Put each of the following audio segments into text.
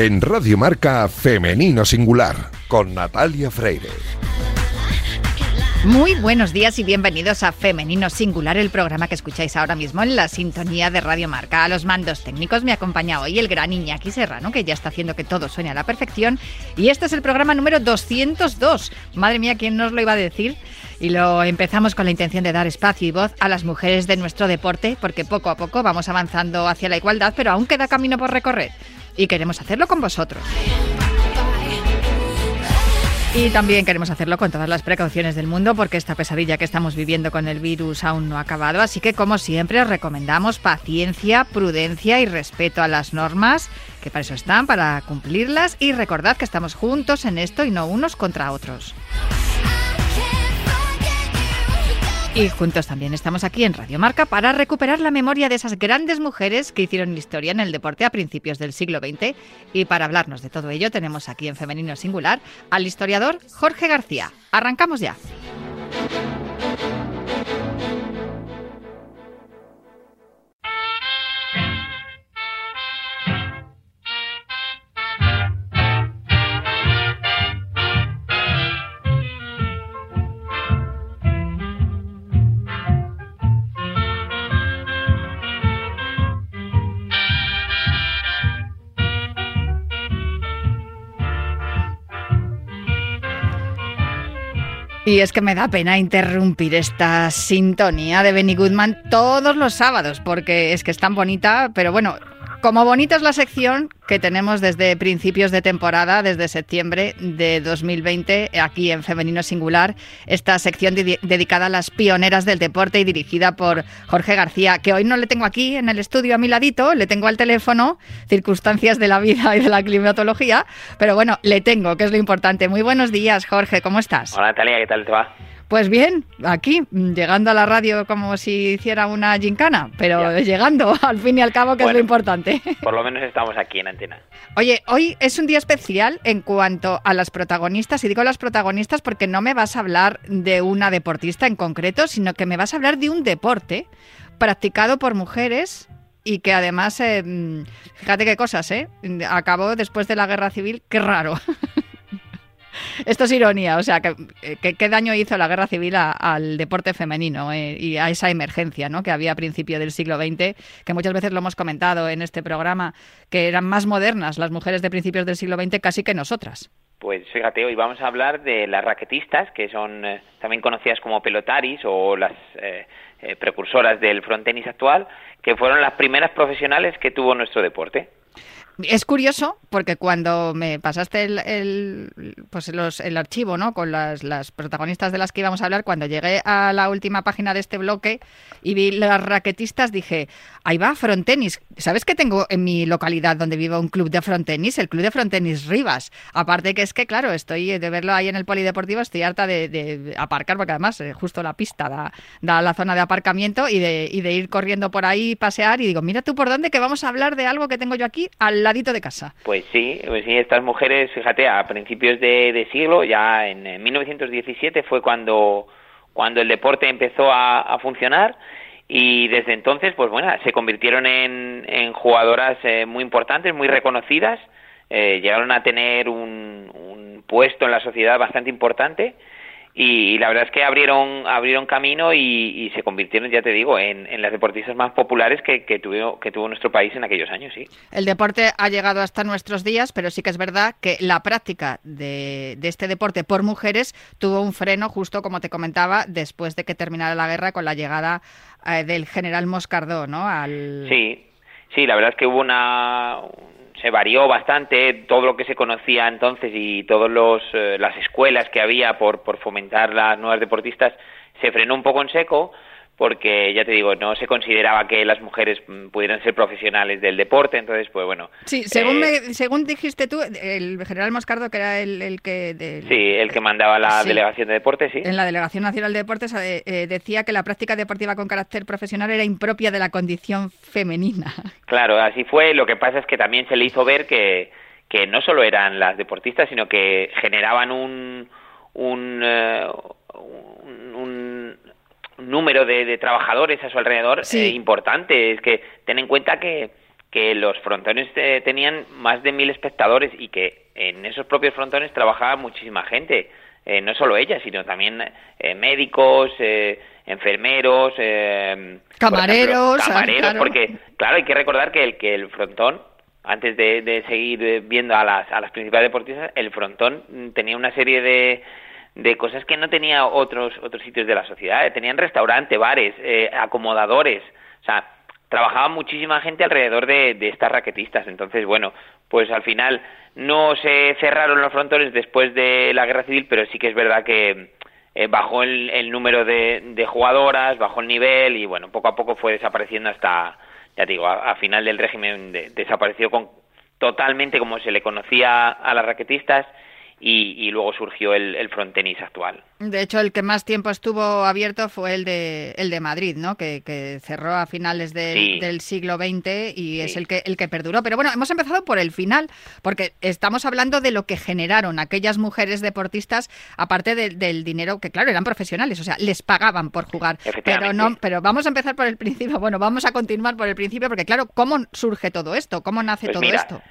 En Radio Marca Femenino Singular, con Natalia Freire. Muy buenos días y bienvenidos a Femenino Singular, el programa que escucháis ahora mismo en la sintonía de Radio Marca. A los mandos técnicos me acompaña hoy el gran Iñaki Serrano, que ya está haciendo que todo suene a la perfección. Y este es el programa número 202. Madre mía, ¿quién nos lo iba a decir? Y lo empezamos con la intención de dar espacio y voz a las mujeres de nuestro deporte, porque poco a poco vamos avanzando hacia la igualdad, pero aún queda camino por recorrer. Y queremos hacerlo con vosotros. Y también queremos hacerlo con todas las precauciones del mundo porque esta pesadilla que estamos viviendo con el virus aún no ha acabado. Así que como siempre os recomendamos paciencia, prudencia y respeto a las normas, que para eso están, para cumplirlas. Y recordad que estamos juntos en esto y no unos contra otros. Y juntos también estamos aquí en Radio Marca para recuperar la memoria de esas grandes mujeres que hicieron historia en el deporte a principios del siglo XX. Y para hablarnos de todo ello tenemos aquí en Femenino Singular al historiador Jorge García. Arrancamos ya. Y es que me da pena interrumpir esta sintonía de Benny Goodman todos los sábados, porque es que es tan bonita, pero bueno, como bonita es la sección que tenemos desde principios de temporada, desde septiembre de 2020, aquí en Femenino Singular, esta sección dedicada a las pioneras del deporte y dirigida por Jorge García, que hoy no le tengo aquí en el estudio a mi ladito, le tengo al teléfono, circunstancias de la vida y de la climatología, pero bueno, le tengo, que es lo importante. Muy buenos días, Jorge, ¿cómo estás? Hola Natalia, ¿qué tal te va? Pues bien, aquí, llegando a la radio como si hiciera una gincana, pero llegando al fin y al cabo, que es lo importante. Por lo menos estamos aquí en antena. Oye, hoy es un día especial en cuanto a las protagonistas, y digo las protagonistas porque no me vas a hablar de una deportista en concreto, sino que me vas a hablar de un deporte practicado por mujeres y que además, eh, mm, fíjate qué cosas, ¿eh? Acabó después de la guerra civil, qué raro. Esto es ironía, o sea, ¿qué daño hizo la guerra civil al deporte femenino eh, y a esa emergencia ¿no? que había a principio del siglo XX, que muchas veces lo hemos comentado en este programa, que eran más modernas las mujeres de principios del siglo XX casi que nosotras? Pues fíjate, hoy vamos a hablar de las raquetistas, que son eh, también conocidas como pelotaris o las eh, precursoras del frontenis actual, que fueron las primeras profesionales que tuvo nuestro deporte. Es curioso porque cuando me pasaste el, pues el archivo ¿no? con las, las, protagonistas de las que íbamos a hablar, cuando llegué a la última página de este bloque y vi las raquetistas, dije, ahí va, frontenis. ¿Sabes que tengo en mi localidad donde vivo un club de frontenis? El club de frontenis Rivas. Aparte que es que, claro, estoy de verlo ahí en el polideportivo, estoy harta de, aparcar, porque además eh, justo la pista da, da, la zona de aparcamiento y de, y de ir corriendo por ahí, pasear y digo, mira tú por dónde que vamos a hablar de algo que tengo yo aquí al ladito de casa. Pues sí, pues sí, estas mujeres, fíjate, a principios de, siglo, ya en, 1917 fue cuando, cuando el deporte empezó a, funcionar y desde entonces, pues bueno, se convirtieron en, en jugadoras eh, muy importantes, muy reconocidas, eh, llegaron a tener un, un puesto en la sociedad bastante importante y, la verdad es que abrieron abrieron camino y, se convirtieron, ya te digo, en, las deportistas más populares que, que, tuvo, que tuvo nuestro país en aquellos años, sí. El deporte ha llegado hasta nuestros días, pero sí que es verdad que la práctica de, de este deporte por mujeres tuvo un freno, justo como te comentaba, después de que terminara la guerra con la llegada eh, del general Moscardó, ¿no? Al... Sí, sí, la verdad es que hubo una se varió bastante todo lo que se conocía entonces y todas eh, las escuelas que había por, por fomentar las nuevas deportistas se frenó un poco en seco porque ya te digo, no se consideraba que las mujeres mm, pudieran ser profesionales del deporte, entonces pues bueno. Sí, según, eh, según dijiste tú, el general Moscardo, que era el, que... sí, el que mandaba la delegación de deportes, sí. En la Delegación Nacional de Deportes eh, eh, decía que la práctica deportiva con carácter profesional era impropia de la condición femenina. Claro, así fue, lo que pasa es que también se le hizo ver que, que no solo eran las deportistas, sino que generaban un... un, un número de, trabajadores a su alrededor eh, importante. Es que ten en cuenta que, que los frontones eh, tenían más de mil espectadores y que en esos propios frontones trabajaba muchísima gente, eh, no solo ella, sino también eh, médicos, enfermeros, camareros, camareros, porque claro hay que recordar que el que el frontón antes de, seguir viendo a las, a las principales deportistas, el frontón tenía una serie de, de cosas que no tenía otros otros sitios de la sociedad. Tenían restaurantes, bares, acomodadores, o sea, trabajaba muchísima gente alrededor de, estas raquetistas. Entonces, bueno, pues al final no se cerraron los frontones después de la guerra civil, pero sí que es verdad que eh, bajó el, número de, jugadoras, bajó el nivel y bueno, poco a poco fue desapareciendo hasta, ya digo, a, final del régimen desapareció con, totalmente como se le conocía a las raquetistas y, luego surgió el, el frontenis actual. De hecho, el que más tiempo estuvo abierto fue el de, el de Madrid, ¿no? que, cerró a finales del siglo XX y es el que, el que perduró. Pero bueno, hemos empezado por el final, porque estamos hablando de lo que generaron aquellas mujeres deportistas, aparte del dinero, que claro, eran profesionales, o sea, les pagaban por jugar. Pero, no, pero vamos a empezar por el principio, bueno, vamos a continuar por el principio, porque claro, ¿cómo surge todo esto? ¿Cómo nace pues todo esto?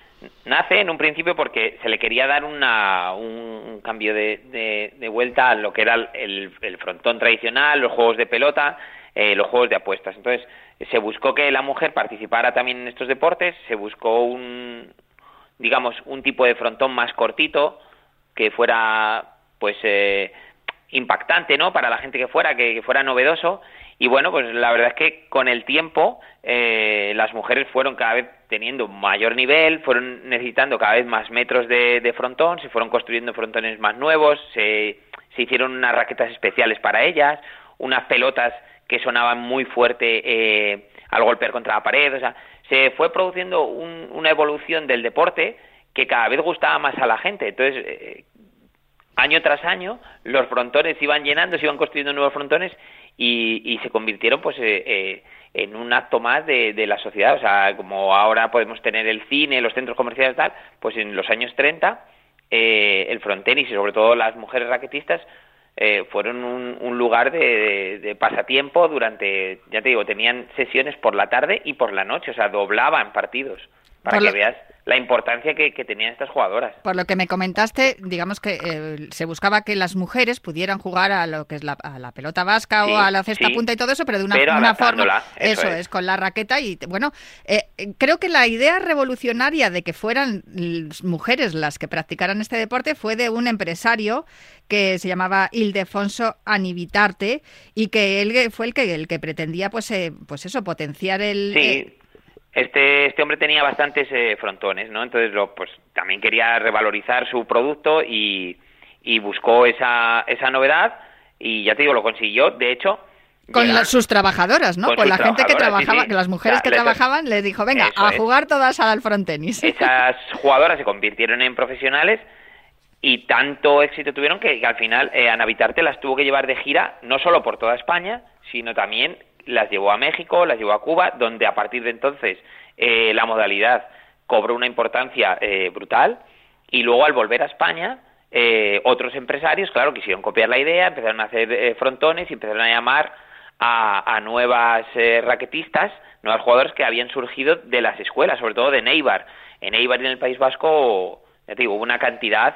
Nace en un principio porque se le quería dar una, un cambio de, de, vuelta a lo que era el, frontón tradicional, los juegos de pelota, eh, los juegos de apuestas. Entonces, se buscó que la mujer participara también en estos deportes, se buscó un, digamos, un tipo de frontón más cortito, que fuera, pues, eh, impactante, ¿no? Para la gente que fuera, que fuera novedoso, y bueno, pues la verdad es que con el tiempo eh, las mujeres fueron cada vez teniendo mayor nivel, fueron necesitando cada vez más metros de, frontón, se fueron construyendo frontones más nuevos, se, se, hicieron unas raquetas especiales para ellas, unas pelotas que sonaban muy fuerte eh, al golpear contra la pared, o sea, se fue produciendo una evolución del deporte que cada vez gustaba más a la gente. Entonces, eh, año tras año, los frontones iban llenando, se iban construyendo nuevos frontones y, se convirtieron pues eh, eh, en un acto más de, la sociedad. O sea, como ahora podemos tener el cine, los centros comerciales y tal, pues en los años 30 eh, el frontenis y sobre todo las mujeres raquetistas fueron un, lugar de, de, pasatiempo durante, ya te digo, tenían sesiones por la tarde y por la noche, o sea, doblaban partidos para que veas la importancia que, tenían estas jugadoras. Por lo que me comentaste, digamos que eh, se buscaba que las mujeres pudieran jugar a lo que es la, a la pelota vasca o a la cesta punta y todo eso, pero de una, forma. Eso, es. con la raqueta. Y bueno, eh, creo que la idea revolucionaria de que fueran mujeres las que practicaran este deporte fue de un empresario que se llamaba Ildefonso Anivitarte y que él fue el que el que pretendía pues eh, pues eso potenciar el este, este hombre tenía bastantes eh, frontones, ¿no? Entonces, lo, pues también quería revalorizar su producto y, y buscó esa, esa novedad y ya te digo, lo consiguió. De hecho, con sus trabajadoras, ¿no? Con, la gente que trabajaba, que las mujeres que trabajaban les dijo, venga, a jugar todas al frontenis. Esas jugadoras se convirtieron en profesionales y tanto éxito tuvieron que, al final eh, Ana Vitarte las tuvo que llevar de gira no solo por toda España, sino también las llevó a México, las llevó a Cuba, donde a partir de entonces eh, la modalidad cobró una importancia eh, brutal y luego al volver a España eh, otros empresarios, claro, quisieron copiar la idea, empezaron a hacer frontones y empezaron a llamar a, a nuevas raquetistas, nuevos jugadores que habían surgido de las escuelas, sobre todo de Neibar. En Neibar y en el País Vasco, ya te digo, hubo una cantidad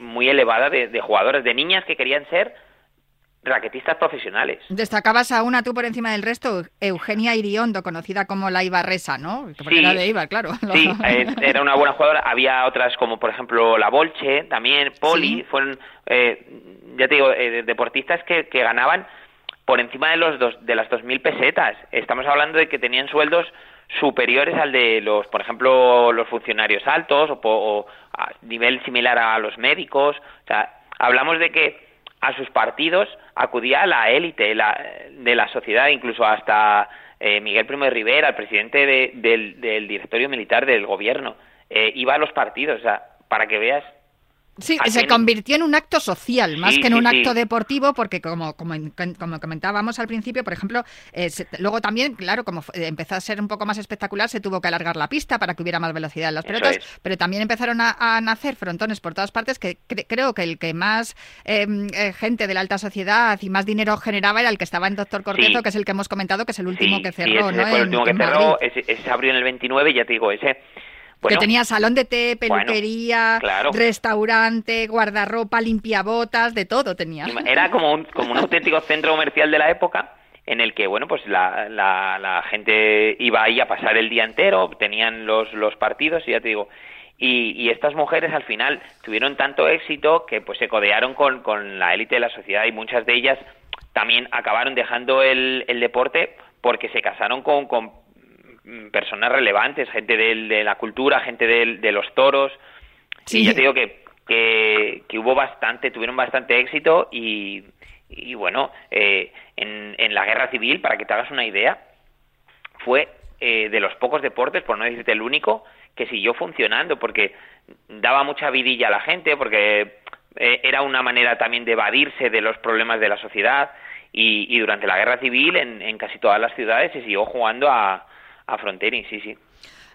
muy elevada de, de jugadores, de niñas que querían ser raquetistas profesionales. Destacabas a una tú por encima del resto, Eugenia Iriondo, conocida como la Ibarresa, ¿no? sí, era de Ibar, claro. Sí, era una buena jugadora. Había otras como, por ejemplo, la Bolche, también, Poli, fueron, eh, ya te digo, eh, deportistas que, que ganaban por encima de los dos, de las 2.000 pesetas. Estamos hablando de que tenían sueldos superiores al de los, por ejemplo, los funcionarios altos o, o a nivel similar a los médicos. O sea, hablamos de que a sus partidos acudía la élite de la sociedad, incluso hasta eh, Miguel Primo de Rivera, el presidente del, directorio militar del gobierno, eh, iba a los partidos, o sea, para que veas Sí, se convirtió en un acto social más Sí, que en sí, un sí. acto deportivo, porque como, como, como comentábamos al principio, por ejemplo, eh, se- luego también, claro, como eh, empezó a ser un poco más espectacular, se tuvo que alargar la pista para que hubiera más velocidad en las Eso pelotas, es. pero también empezaron a, a nacer frontones por todas partes, que cre- creo que el que más eh, eh, gente de la alta sociedad y más dinero generaba era el que estaba en Doctor Cortezo, que es el que hemos comentado, que es el último que cerró, ¿no? el En- último que en cerró, ese, ese se abrió en el 29, ya te digo, ese... Bueno, que tenía salón de té, Bueno, peluquería, claro. restaurante, guardarropa, limpiabotas, de todo tenía. Era como un, como un auténtico centro comercial de la época en el que, bueno, pues la, la, la gente iba ahí a pasar el día entero, tenían los, los partidos y ya te digo, y, y estas mujeres al final tuvieron tanto éxito que pues se codearon con, con la élite de la sociedad y muchas de ellas también acabaron dejando el, el deporte porque se casaron con, con personas relevantes, gente del- de la cultura, gente del- de los toros, Sí. y ya te digo que, que, que hubo bastante, tuvieron bastante éxito y, y bueno, eh, en, en la guerra civil, para que te hagas una idea, fue eh, de los pocos deportes, por no decirte el único, que siguió funcionando porque daba mucha vidilla a la gente, porque eh, era una manera también de evadirse de los problemas de la sociedad y, y durante la guerra civil en, en casi todas las ciudades se siguió jugando a, a fronterín, sí, sí.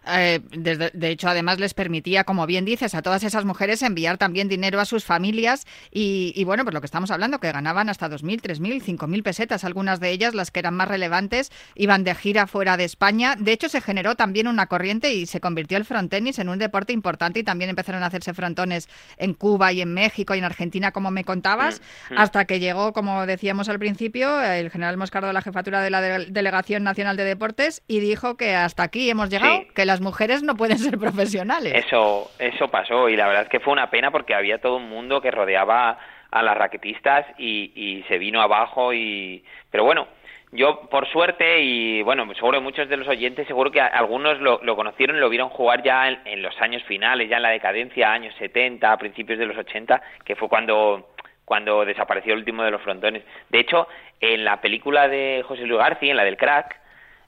Eh, desde- de hecho, además les permitía, como bien dices, a todas esas mujeres enviar también dinero a sus familias y, y, bueno, pues lo que estamos hablando, que ganaban hasta 2.000, 3.000, 5.000 pesetas. Algunas de ellas, las que eran más relevantes, iban de gira fuera de España. De hecho, se generó también una corriente y se convirtió el frontenis en un deporte importante y también empezaron a hacerse frontones en Cuba y en México y en Argentina, como me contabas, hasta que llegó, como decíamos al principio, el general Moscardo de la jefatura de la de- Delegación Nacional de Deportes y dijo que hasta aquí hemos llegado, Sí. que las mujeres no pueden ser profesionales. Eso, eso pasó y la verdad es que fue una pena porque había todo un mundo que rodeaba a las raquetistas y, se vino abajo y pero bueno yo por suerte y bueno seguro muchos de los oyentes seguro que algunos lo, lo conocieron lo vieron jugar ya en, los años finales ya en la decadencia años 70 a principios de los 80 que fue cuando cuando desapareció el último de los frontones de hecho en la película de José Luis García en la del crack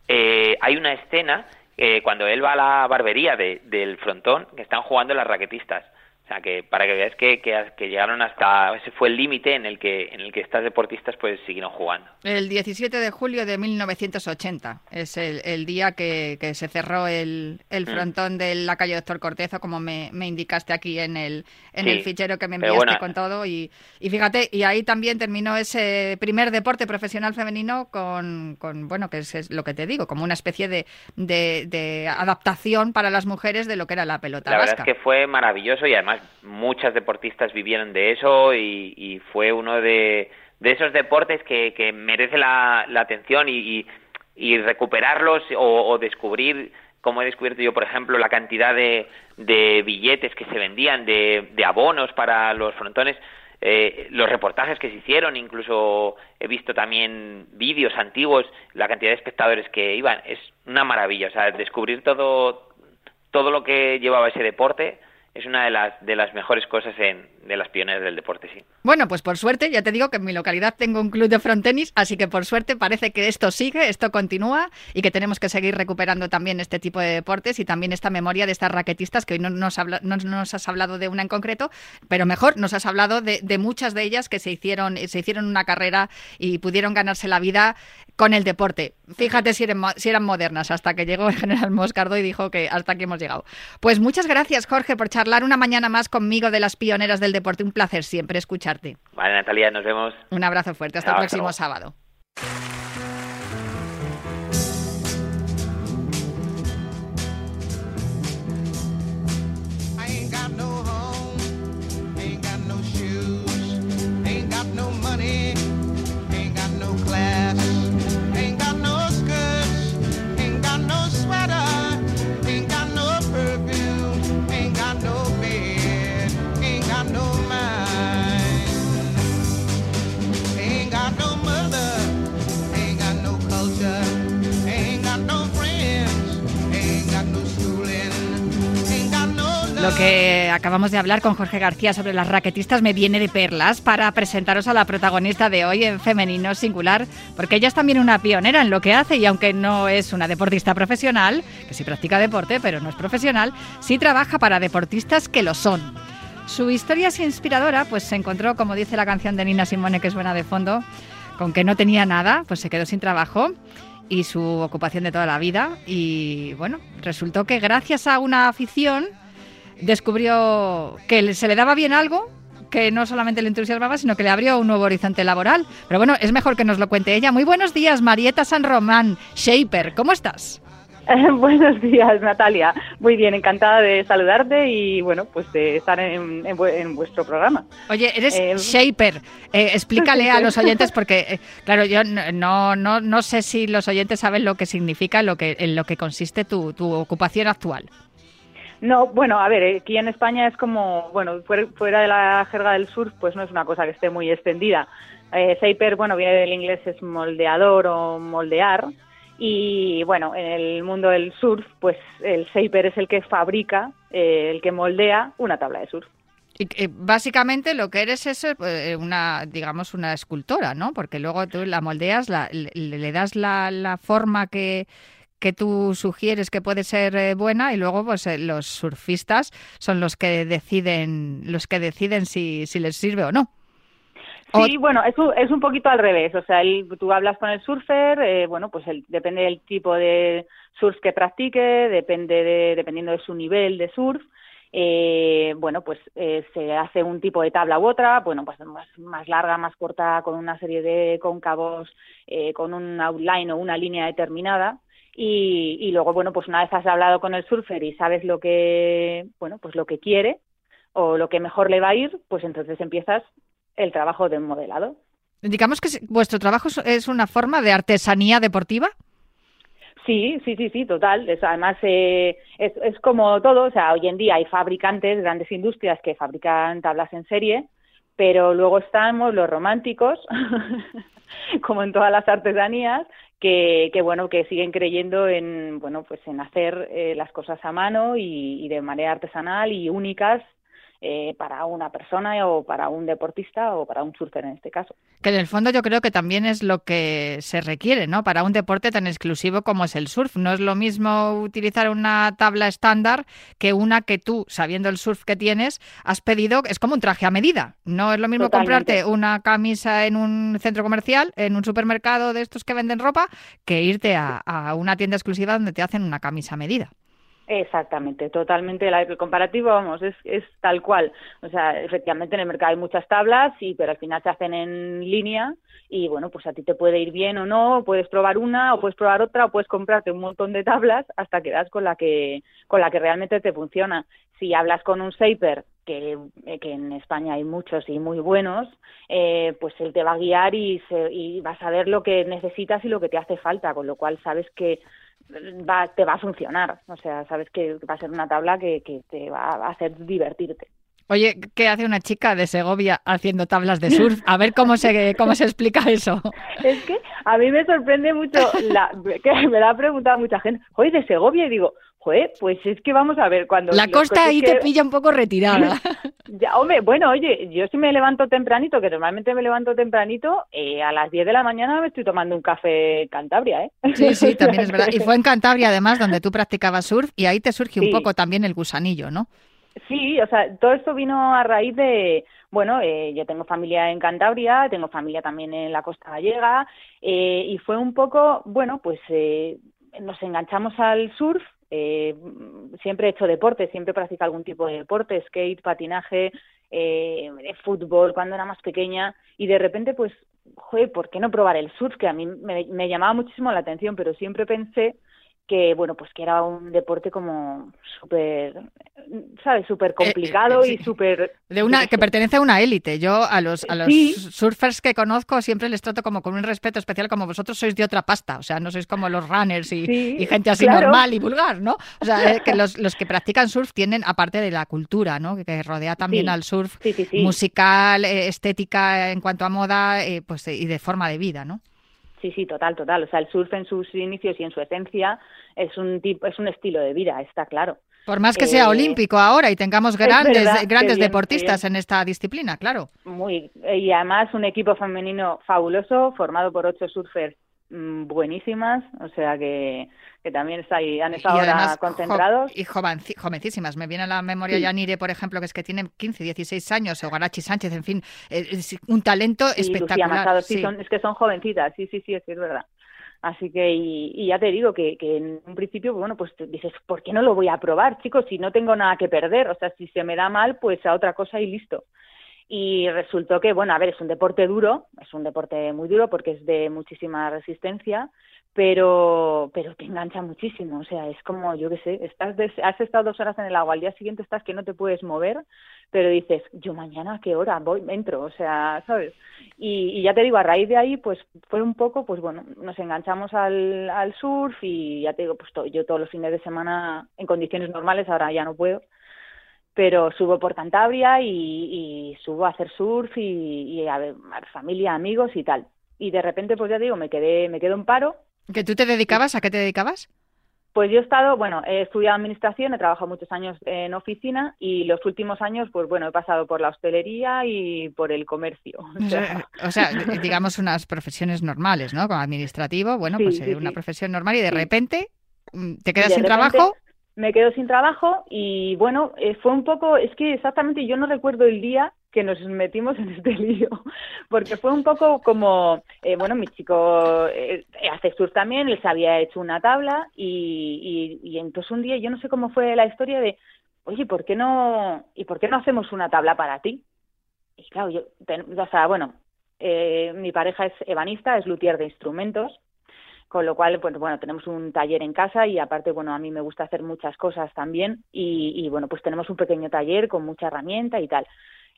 eh, hay una escena eh, cuando él va a la barbería de- del frontón que están jugando las raquetistas. O sea, que para que veas que, que, que llegaron hasta... Ese fue el límite en el que en el que estas deportistas pues siguieron jugando. El 17 de julio de 1980 es el, el día que, que se cerró el, el Mm. frontón de la calle Doctor Cortezo, como me, me indicaste aquí en el, en Sí, el fichero que me enviaste bueno. con todo. Y, y fíjate, y ahí también terminó ese primer deporte profesional femenino con, con bueno, que es, es lo que te digo, como una especie de, de, de adaptación para las mujeres de lo que era la pelota La verdad vasca. es que fue maravilloso y además muchas deportistas vivieron de eso y, fue uno de, esos deportes que, merece la, la atención y, y- y recuperarlos o, o descubrir, como he descubierto yo, por ejemplo, la cantidad de, de billetes que se vendían, de, de abonos para los frontones, eh, los reportajes que se hicieron, incluso he visto también vídeos antiguos, la cantidad de espectadores que iban, es una maravilla, o sea, descubrir todo todo lo que llevaba ese deporte es una de las de las mejores cosas en, de las pioneras del deporte, sí. Bueno, pues por suerte, ya te digo que en mi localidad tengo un club de frontenis, así que por suerte parece que esto sigue, esto continúa y que tenemos que seguir recuperando también este tipo de deportes y también esta memoria de estas raquetistas, que hoy no nos, habla- no nos has hablado de una en concreto, pero mejor nos has hablado de, de muchas de ellas que se hicieron, se hicieron una carrera y pudieron ganarse la vida con el deporte. Fíjate si eran, si eran modernas, hasta que llegó el general Moscardo y dijo que hasta aquí hemos llegado. Pues muchas gracias, Jorge, por charlar una mañana más conmigo de las pioneras del deporte. Un placer siempre escucharte. Vale, Natalia, nos vemos. Un abrazo fuerte. Hasta el próximo sábado. Lo que acabamos de hablar con Jorge García sobre las raquetistas me viene de perlas para presentaros a la protagonista de hoy en Femenino Singular, porque ella es también una pionera en lo que hace y aunque no es una deportista profesional, que sí practica deporte, pero no es profesional, sí trabaja para deportistas que lo son. Su historia es inspiradora, pues se encontró, como dice la canción de Nina Simone, que es buena de fondo, con que no tenía nada, pues se quedó sin trabajo y su ocupación de toda la vida. Y bueno, resultó que gracias a una afición descubrió que se le daba bien algo que no solamente le entusiasmaba, sino que le abrió un nuevo horizonte laboral. Pero bueno, es mejor que nos lo cuente ella. Muy buenos días, Marieta San Román, Shaper, ¿cómo estás? Buenos días, Natalia. Muy bien, encantada de saludarte y bueno, pues de estar en, en, en vuestro programa. Oye, eres eh, Shaper. Eh, explícale a los oyentes porque, eh, claro, yo no, no, no sé si los oyentes saben lo que significa, lo que, en lo que consiste tu, tu ocupación actual. No, bueno, a ver, aquí en España es como, bueno, fuera de la jerga del surf, pues no es una cosa que esté muy extendida. Eh, Shaper, bueno, viene del inglés es moldeador o moldear. Y bueno, en el mundo del surf, pues el shaper es el que fabrica, eh, el que moldea una tabla de surf. Y eh, básicamente lo que eres es eh, una, digamos, una escultora, ¿no? Porque luego tú la moldeas, le, das la forma que, que tú sugieres que puede ser eh, buena y luego pues eh, los surfistas son los que deciden los que deciden si, si les sirve o no. Sí, bueno, es un, es un poquito al revés. O sea, el, tú hablas con el surfer, eh, bueno, pues el, depende del tipo de surf que practique, depende de, dependiendo de su nivel de surf. Eh, bueno, pues eh, se hace un tipo de tabla u otra, bueno, pues más, más larga, más corta, con una serie de cóncavos, eh, con un outline o una línea determinada. Y, y, luego, bueno, pues una vez has hablado con el surfer y sabes lo que, bueno, pues lo que quiere o lo que mejor le va a ir, pues entonces empiezas el trabajo de modelado. Digamos que vuestro trabajo es una forma de artesanía deportiva. Sí, sí, sí, sí, total. Es, además, eh, es, es como todo. O sea, hoy en día hay fabricantes, grandes industrias que fabrican tablas en serie, pero luego estamos los románticos, como en todas las artesanías, que, que, bueno que siguen creyendo en bueno pues en hacer eh, las cosas a mano y, y, de manera artesanal y únicas eh, para una persona o para un deportista o para un surfer en este caso. Que en el fondo yo creo que también es lo que se requiere, ¿no? Para un deporte tan exclusivo como es el surf. No es lo mismo utilizar una tabla estándar que una que tú, sabiendo el surf que tienes, has pedido, es como un traje a medida. No es lo mismo Totalmente. comprarte una camisa en un centro comercial, en un supermercado de estos que venden ropa, que irte a, a una tienda exclusiva donde te hacen una camisa a medida. Exactamente, totalmente. El comparativo, vamos, es, es tal cual. O sea, efectivamente en el mercado hay muchas tablas, y, pero al final se hacen en línea y bueno, pues a ti te puede ir bien o no, puedes probar una o puedes probar otra o puedes comprarte un montón de tablas hasta que das con la que, con la que realmente te funciona. Si hablas con un shaper, que, que en España hay muchos y muy buenos, eh, pues él te va a guiar y, se, y vas a ver lo que necesitas y lo que te hace falta, con lo cual sabes que va, te va a funcionar. O sea, sabes que va a ser una tabla que, que te va a hacer divertirte. Oye, ¿qué hace una chica de Segovia haciendo tablas de surf? A ver cómo se cómo se explica eso. Es que a mí me sorprende mucho, la, que me la ha preguntado mucha gente, oye, de Segovia, y digo, joder, pues es que vamos a ver cuando... La costa ahí que... te pilla un poco retirada. ya, hombre, bueno, oye, yo si me levanto tempranito, que normalmente me levanto tempranito, eh, a las 10 de la mañana me estoy tomando un café en Cantabria, ¿eh? Sí, sí, también es verdad. Y fue en Cantabria, además, donde tú practicabas surf, y ahí te surge un poco también el gusanillo, ¿no? Sí, o sea, todo esto vino a raíz de, bueno, eh, yo tengo familia en Cantabria, tengo familia también en la costa gallega, eh, y fue un poco, bueno, pues eh, nos enganchamos al surf, eh, siempre he hecho deporte, siempre practico algún tipo de deporte, skate, patinaje, eh, fútbol cuando era más pequeña, y de repente, pues, joder, ¿por qué no probar el surf? Que a mí me llamaba muchísimo la atención, pero siempre pensé que bueno pues que era un deporte como súper sabes súper complicado eh, eh, sí. y súper de una que pertenece a una élite. Yo a los a los sí. surfers que conozco siempre les trato como con un respeto especial como vosotros sois de otra pasta. O sea no sois como los runners y, sí, y gente así claro. normal y vulgar no o sea que los, los que practican surf tienen aparte de la cultura no que, que rodea también al surf musical eh, estética en cuanto a moda eh, pues y de forma de vida no Sí, sí, total, total. O sea, el surf en sus inicios y en su esencia es un tipo, es un estilo de vida, está claro. Por más que eh, sea olímpico ahora y tengamos grandes, verdad, grandes bien, deportistas en esta disciplina, claro. Muy, y además un equipo femenino fabuloso, formado por ocho surfers buenísimas, o sea que, que también está ahí, han estado ahora jo- concentrados. y jovenci- jovencísimas. Me viene a la memoria Sí. Yanire, por ejemplo, que es que tiene 15, 16 años, o Garachi Sánchez, en fin, eh, es un talento espectacular. Sí, son, es que son jovencitas, sí, sí, sí, es que es verdad. Así que, y, y ya te digo que, que en un principio, bueno, pues dices, ¿por qué no lo voy a probar, chicos? Si no tengo nada que perder, o sea, si se me da mal, pues a otra cosa y listo. Y resultó que, bueno, a ver, es un deporte duro, es un deporte muy duro porque es de muchísima resistencia, pero, pero te engancha muchísimo, o sea, es como, yo qué sé, estás des- has estado dos horas en el agua, al día siguiente estás que no te puedes mover, pero dices, yo mañana qué hora voy, entro, o sea, ¿sabes? Y, y ya te digo, a raíz de ahí, pues fue un poco, pues bueno, nos enganchamos al, al surf y ya te digo, pues to- yo todos los fines de semana en condiciones normales, ahora ya no puedo, pero subo por Cantabria y, y subo a hacer surf y, y a ver, a familia, amigos y tal. Y de repente, pues ya digo, me quedé, me quedo en paro. ¿Que tú te dedicabas? ¿A qué te dedicabas? Pues yo he estado, bueno, he estudiado administración, he trabajado muchos años en oficina y los últimos años, pues bueno, he pasado por la hostelería y por el comercio. O sea, O sea, digamos unas profesiones normales, ¿no? Como administrativo, bueno, Sí, pues sí, eh, una sí. profesión normal y de repente mm, te quedas de sin repente trabajo. Me quedo sin trabajo y bueno, eh, fue un poco, es que exactamente yo no recuerdo el día que nos metimos en este lío, porque fue un poco como, eh, bueno, mi chico eh, hace surf también, se había hecho una tabla y, y, entonces un día yo no sé cómo fue la historia de, oye, ¿por qué no, y por qué no hacemos una tabla para ti? Y claro, yo, o sea, bueno, eh, mi pareja es ebanista, es luthier de instrumentos, con lo cual, pues bueno, tenemos un taller en casa y aparte, bueno, a mí me gusta hacer muchas cosas también y, y bueno, pues tenemos un pequeño taller con mucha herramienta y tal.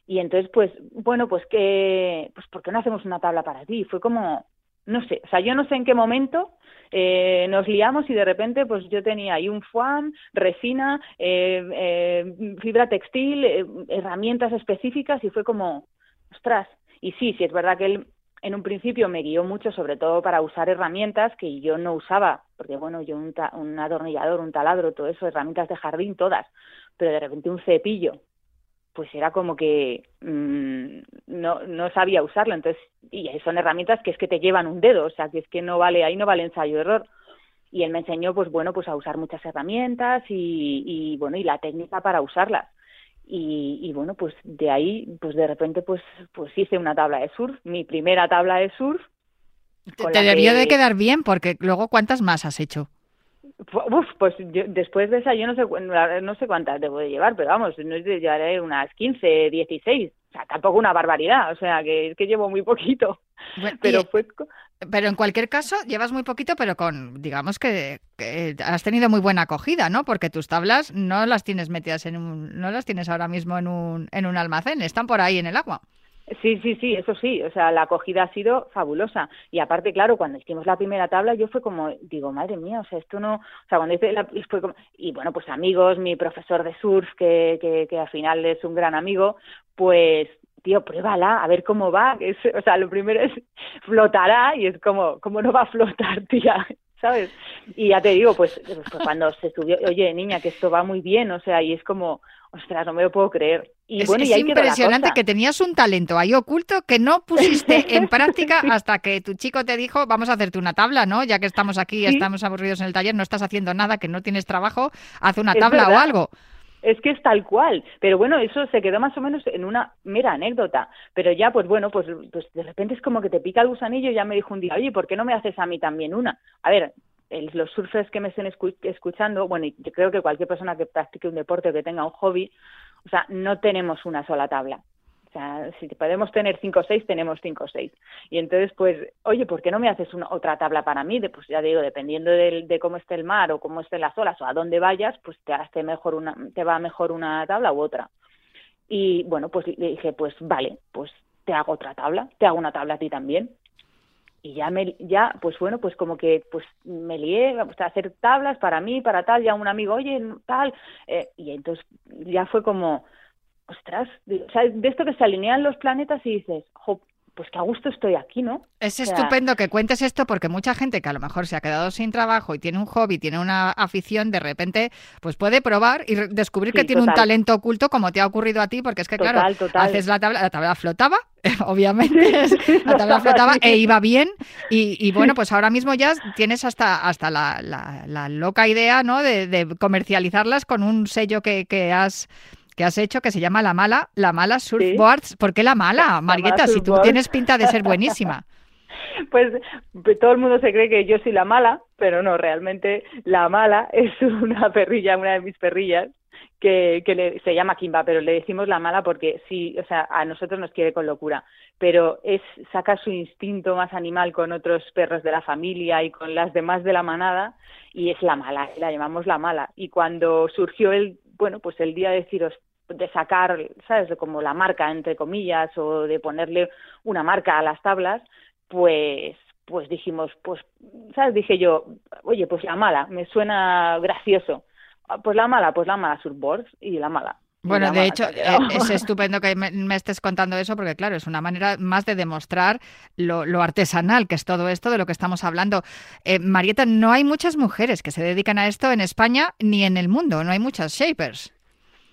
Y entonces, pues, bueno, pues que, pues, ¿por qué no hacemos una tabla para ti? Fue como, no sé, o sea, yo no sé en qué momento eh, nos liamos y de repente, pues yo tenía ahí un foam, resina, eh, eh, fibra textil, eh, herramientas específicas y fue como, ostras, y sí, sí, es verdad que él en un principio me guió mucho, sobre todo para usar herramientas que yo no usaba, porque bueno, yo un, ta- un atornillador, un taladro, todo eso, herramientas de jardín, todas, pero de repente un cepillo, pues era como que mm, no, no sabía usarlo, entonces, y son herramientas que es que te llevan un dedo, o sea, que es que no vale, ahí no vale ensayo-error. Y él me enseñó, pues bueno, pues a usar muchas herramientas y, y bueno, y la técnica para usarlas. Y, y bueno, pues de ahí, pues de repente, pues, pues hice una tabla de surf, mi primera tabla de surf. Te, te debió que- de quedar bien, porque luego ¿cuántas más has hecho? Uf, pues yo, después de esa yo no sé no sé cuántas debo de llevar, pero vamos, no llevaré unas 15, 16, o sea, tampoco una barbaridad, o sea, que es que llevo muy poquito, Bueno, pero y- fue pero en cualquier caso, llevas muy poquito, pero con, digamos que, que has tenido muy buena acogida, ¿no? Porque tus tablas no las tienes metidas en un, no las tienes ahora mismo en un, en un almacén, están por ahí en el agua. Sí, sí, sí, eso sí, o sea, la acogida ha sido fabulosa. Y aparte, claro, cuando hicimos la primera tabla, yo fue como, digo, madre mía, o sea, esto no, o sea, cuando hice la, fue como, y bueno, pues amigos, mi profesor de surf, que, que, que al final es un gran amigo, pues, tío, pruébala, a ver cómo va, es- o sea, lo primero es, flotará, y es como, ¿cómo no va a flotar, tía? ¿Sabes? Y ya te digo, pues, pues cuando se subió, oye, niña, que esto va muy bien, o sea, y es como, ostras, no me lo puedo creer. Y es bueno, es y impresionante que tenías un talento ahí oculto que no pusiste en práctica hasta que tu chico te dijo, vamos a hacerte una tabla, ¿no? Ya que estamos aquí, Sí. estamos aburridos en el taller, no estás haciendo nada, que no tienes trabajo, haz una Es tabla o algo. Es que es tal cual, pero bueno, eso se quedó más o menos en una mera anécdota, pero ya pues bueno, pues, pues de repente es como que te pica el gusanillo y ya me dijo un día, oye, ¿por qué no me haces a mí también una? A ver, el- los surfers que me estén escu- escuchando, bueno, yo creo que cualquier persona que practique un deporte o que tenga un hobby, o sea, no tenemos una sola tabla. Sea, si podemos tener cinco o seis, tenemos cinco o seis. Y entonces, pues, oye, ¿por qué no me haces una, otra tabla para mí? De, pues ya digo, dependiendo del- de cómo esté el mar o cómo estén las olas o a dónde vayas, pues te, hace mejor una, te va mejor una tabla u otra. Y bueno, pues le dije, pues vale, pues te hago otra tabla, te hago una tabla a ti también. Y ya me, ya, pues bueno, pues como que pues me lié a hacer tablas para mí, para tal, ya un amigo, oye, tal, eh, y entonces ya fue como, ostras, de, o sea, de esto que se alinean los planetas y dices, jo, pues que a gusto estoy aquí, ¿no? Es O sea, estupendo que cuentes esto porque mucha gente que a lo mejor se ha quedado sin trabajo y tiene un hobby, tiene una afición, de repente pues puede probar y descubrir que tiene un talento oculto como te ha ocurrido a ti, porque es que claro, Total, haces la tabla, la tabla flotaba, obviamente, la tabla flotaba, flotaba sí. e iba bien y, y bueno, pues ahora mismo ya tienes hasta, hasta la, la- la loca idea, ¿no? De, de comercializarlas con un sello que, que has que has hecho que se llama La Mala, La Mala Surfboards. ¿Por qué La Mala? Mala Si tú tienes pinta de ser buenísima. Pues pues, todo el mundo se cree que yo soy la mala, pero no, realmente la mala es una perrilla, una de mis perrillas, que, que le- se llama Kimba, pero le decimos la mala porque sí, o sea, a nosotros nos quiere con locura, pero es saca su instinto más animal con otros perros de la familia y con las demás de la manada y es la mala, la llamamos la mala. Y cuando surgió el, bueno, pues el día de deciros de sacar, ¿sabes? Como la marca, entre comillas, o de ponerle una marca a las tablas, pues pues dijimos, pues, ¿sabes? Dije yo, oye, pues la mala, me suena gracioso. Ah, Pues la mala, pues la mala surfboards y la mala. Bueno, de hecho, eh, es estupendo que me, me estés contando eso porque, claro, es una manera más de demostrar lo, lo artesanal que es todo esto de lo que estamos hablando. Eh, Marieta, no hay muchas mujeres que se dedican a esto en España ni en el mundo, no hay muchas shapers.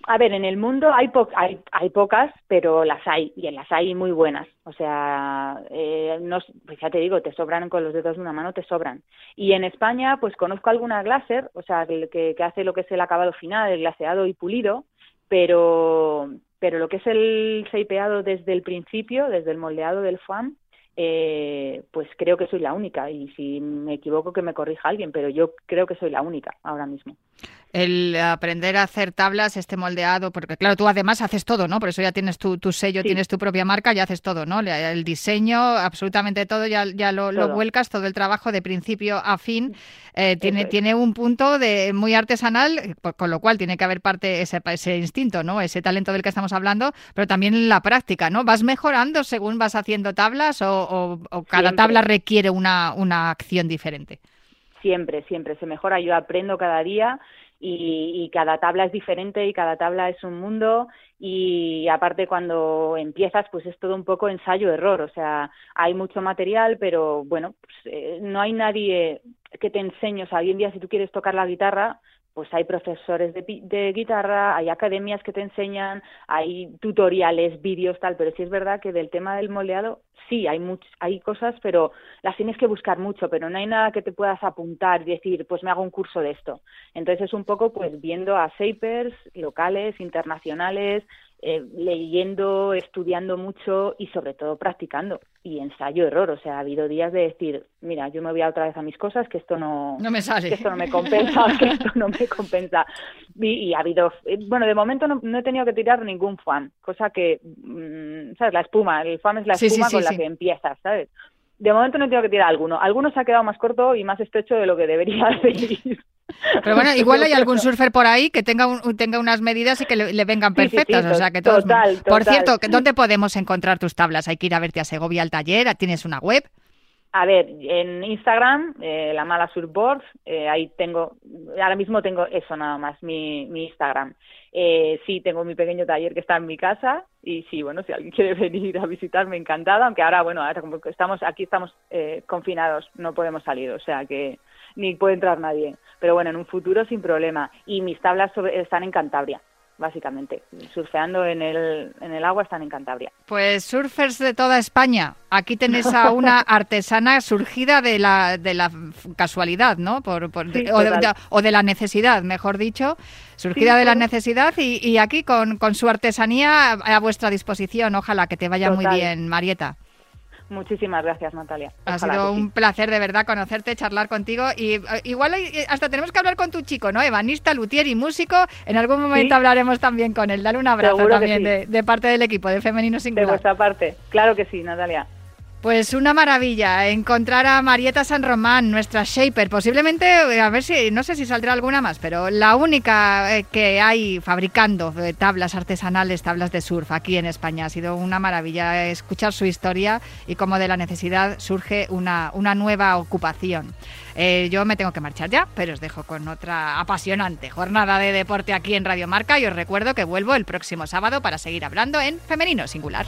A ver, en el mundo hay, po- hay, hay pocas, pero las hay, y las hay muy buenas. O sea, eh, no, pues ya te digo, te sobran con los dedos de una mano, te sobran. Y en España, pues conozco alguna glaser, o sea, que, que, hace lo que es el acabado final, el glaseado y pulido, pero, pero lo que es el shapeado desde el principio, desde el moldeado del foam, eh, pues creo que soy la única. Y si me equivoco, que me corrija alguien, pero yo creo que soy la única ahora mismo. El aprender a hacer tablas, este moldeado, porque claro, tú además haces todo, ¿no? Por eso ya tienes tu, tu sello, Sí. tienes tu propia marca, ya haces todo, ¿no? El diseño, absolutamente todo, ya, ya lo, lo vuelcas, todo el trabajo de principio a fin. eh, tiene, es. tiene un punto de muy artesanal, por- con lo cual tiene que haber parte ese, ese instinto, ¿no? Ese talento del que estamos hablando, pero también la práctica, ¿no? ¿Vas mejorando según vas haciendo tablas o, o- o cada Siempre. tabla requiere una, una acción diferente? Siempre, siempre se mejora. Yo aprendo cada día y, y cada tabla es diferente y cada tabla es un mundo y aparte cuando empiezas pues es todo un poco ensayo-error. O sea, hay mucho material, pero bueno, pues, eh, no hay nadie que te enseñe. O sea, hoy en día si tú quieres tocar la guitarra, pues hay profesores de, de guitarra, hay academias que te enseñan, hay tutoriales, vídeos, tal, pero sí es verdad que del tema del moldeado, sí, hay much, hay cosas, pero las tienes que buscar mucho, pero no hay nada que te puedas apuntar y decir, pues me hago un curso de esto. Entonces es un poco pues viendo a shapers locales, internacionales, eh, leyendo, estudiando mucho y sobre todo practicando y ensayo-error. O sea, ha habido días de decir, mira, yo me voy a otra vez a mis cosas, que esto no, No me sale. que esto no me compensa, que esto no me compensa. Y, y ha habido, eh, bueno, de momento no, no he tenido que tirar ningún fan, cosa que, mm, ¿sabes? La espuma, el fan es la Sí, sí, espuma sí, con sí. la que empiezas, ¿sabes? De momento no he tenido que tirar alguno. Algunos se ha quedado más corto y más estrecho de lo que debería de ir. Pero bueno, igual hay algún surfer por ahí que tenga, un- tenga unas medidas y que le, le vengan Sí, sí, sí, perfectas. o sea, que todos. total, Por cierto, ¿que ¿dónde podemos encontrar tus tablas? Hay que ir a verte a Segovia al taller. ¿Tienes una web? A ver, en Instagram, eh, la mala surfboard, eh, ahí tengo, ahora mismo tengo eso nada más, mi, mi Instagram. Eh, sí, tengo mi pequeño taller que está en mi casa y sí, bueno, si alguien quiere venir a visitarme, encantada, aunque ahora, bueno, ahora como estamos, aquí estamos eh, confinados, no podemos salir, o sea que ni puede entrar nadie. Pero bueno, en un futuro sin problema. Y mis tablas sobre- están en Cantabria, básicamente. Surfeando en el, en el agua están en Cantabria. Pues surfers de toda España. Aquí tenéis a una artesana surgida de la, de la casualidad, ¿no? Por, por- Sí, o, de, total. o de la necesidad, mejor dicho. Surgida Sí, de la necesidad y, y aquí con, con su artesanía a, vuestra disposición. Ojalá que te vaya muy bien, Marieta. Muchísimas gracias, Natalia. Ha sido sí. un placer de verdad conocerte, charlar contigo y eh, igual eh, hasta tenemos que hablar con tu chico, ¿no? Ebanista, luthier y músico. En algún momento Sí. hablaremos también con él. Dale un abrazo Seguro también sí. de, de parte del equipo de Femenino De Singular. vuestra parte. Claro que sí, Natalia. Pues una maravilla encontrar a Marieta San Román, nuestra shaper. Posiblemente, eh, a ver si, no sé si saldrá alguna más, pero la única eh, que hay fabricando eh, tablas artesanales, tablas de surf aquí en España. Ha sido una maravilla escuchar su historia y cómo de la necesidad surge una, una nueva ocupación. Yo me tengo que marchar ya, pero os dejo con otra apasionante jornada de deporte aquí en Radio Marca y os recuerdo que vuelvo el próximo sábado para seguir hablando en Femenino Singular.